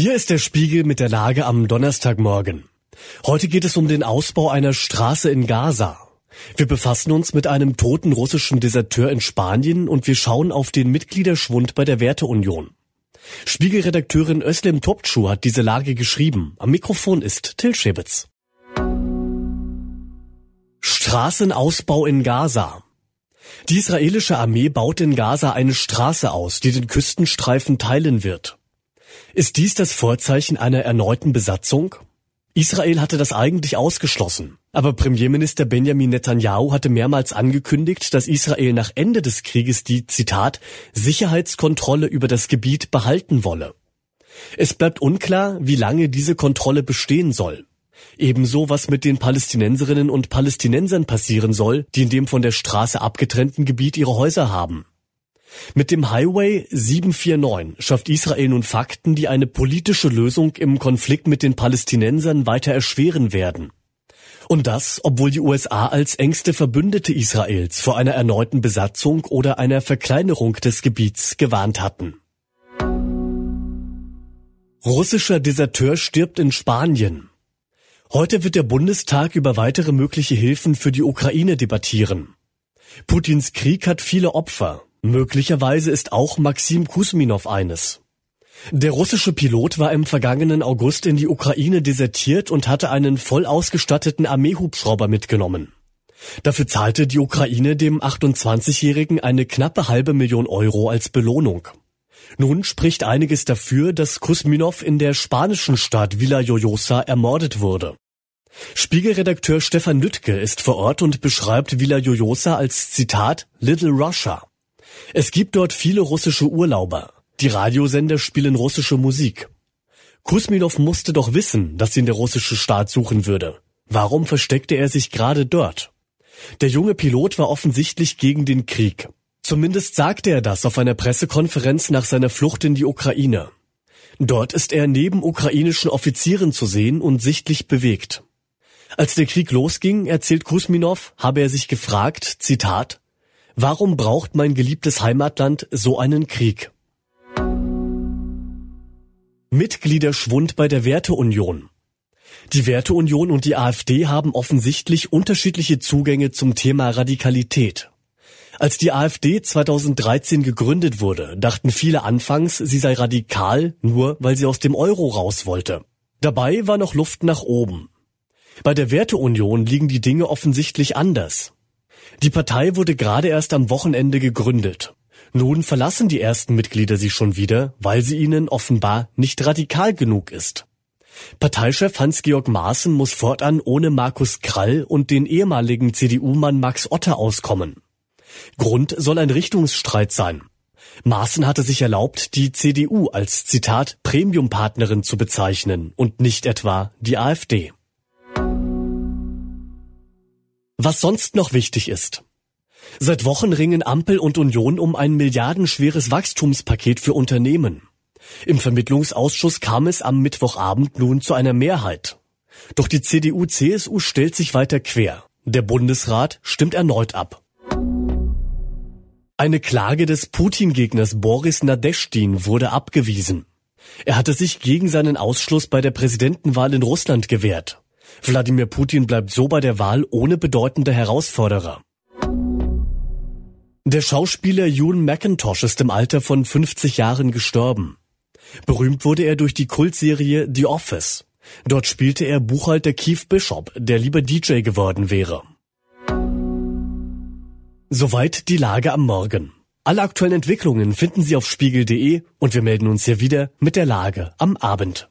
Hier ist der Spiegel mit der Lage am Donnerstagmorgen. Heute geht es um den Ausbau einer Straße in Gaza. Wir befassen uns mit einem toten russischen Deserteur in Spanien und wir schauen auf den Mitgliederschwund bei der Werteunion. Spiegelredakteurin Özlem Topçu hat diese Lage geschrieben. Am Mikrofon ist Till Schäbitz. Straßenausbau in Gaza. Die israelische Armee baut in Gaza eine Straße aus, die den Küstenstreifen teilen wird. Ist dies das Vorzeichen einer erneuten Besatzung? Israel hatte das eigentlich ausgeschlossen. Aber Premierminister Benjamin Netanyahu hatte mehrmals angekündigt, dass Israel nach Ende des Krieges die, Zitat, Sicherheitskontrolle über das Gebiet behalten wolle. Es bleibt unklar, wie lange diese Kontrolle bestehen soll. Ebenso, was mit den Palästinenserinnen und Palästinensern passieren soll, die in dem von der Straße abgetrennten Gebiet ihre Häuser haben. Mit dem Highway 749 schafft Israel nun Fakten, die eine politische Lösung im Konflikt mit den Palästinensern weiter erschweren werden. Und das, obwohl die USA als engste Verbündete Israels vor einer erneuten Besatzung oder einer Verkleinerung des Gebiets gewarnt hatten. Russischer Deserteur stirbt in Spanien. Heute wird der Bundestag über weitere mögliche Hilfen für die Ukraine debattieren. Putins Krieg hat viele Opfer. Möglicherweise ist auch Maxim Kusminov eines. Der russische Pilot war im vergangenen August in die Ukraine desertiert und hatte einen voll ausgestatteten Armeehubschrauber mitgenommen. Dafür zahlte die Ukraine dem 28-Jährigen eine knappe halbe Million Euro als Belohnung. Nun spricht einiges dafür, dass Kusminov in der spanischen Stadt Villa Joyosa ermordet wurde. Spiegelredakteur Stefan Lüttke ist vor Ort und beschreibt Villa Joyosa als Zitat Little Russia. Es gibt dort viele russische Urlauber. Die Radiosender spielen russische Musik. Kusminov musste doch wissen, dass ihn der russische Staat suchen würde. Warum versteckte er sich gerade dort? Der junge Pilot war offensichtlich gegen den Krieg. Zumindest sagte er das auf einer Pressekonferenz nach seiner Flucht in die Ukraine. Dort ist er neben ukrainischen Offizieren zu sehen und sichtlich bewegt. Als der Krieg losging, erzählt Kusminov, habe er sich gefragt, Zitat, Warum braucht mein geliebtes Heimatland so einen Krieg? Mitgliederschwund bei der Werteunion. Die Werteunion und die AfD haben offensichtlich unterschiedliche Zugänge zum Thema Radikalität. Als die AfD 2013 gegründet wurde, dachten viele anfangs, sie sei radikal, nur weil sie aus dem Euro raus wollte. Dabei war noch Luft nach oben. Bei der Werteunion liegen die Dinge offensichtlich anders. Die Partei wurde gerade erst am Wochenende gegründet. Nun verlassen die ersten Mitglieder sie schon wieder, weil sie ihnen offenbar nicht radikal genug ist. Parteichef Hans-Georg Maaßen muss fortan ohne Markus Krall und den ehemaligen CDU-Mann Max Otter auskommen. Grund soll ein Richtungsstreit sein. Maaßen hatte sich erlaubt, die CDU als Zitat Premiumpartnerin zu bezeichnen und nicht etwa die AfD. Was sonst noch wichtig ist. Seit Wochen ringen Ampel und Union um ein milliardenschweres Wachstumspaket für Unternehmen. Im Vermittlungsausschuss kam es am Mittwochabend nun zu einer Mehrheit. Doch die CDU-CSU stellt sich weiter quer. Der Bundesrat stimmt erneut ab. Eine Klage des Putin-Gegners Boris Nadeshtin wurde abgewiesen. Er hatte sich gegen seinen Ausschluss bei der Präsidentenwahl in Russland gewehrt. Wladimir Putin bleibt so bei der Wahl ohne bedeutende Herausforderer. Der Schauspieler Ewan McIntosh ist im Alter von 50 Jahren gestorben. Berühmt wurde er durch die Kultserie The Office. Dort spielte er Buchhalter Keith Bishop, der lieber DJ geworden wäre. Soweit die Lage am Morgen. Alle aktuellen Entwicklungen finden Sie auf spiegel.de und wir melden uns hier wieder mit der Lage am Abend.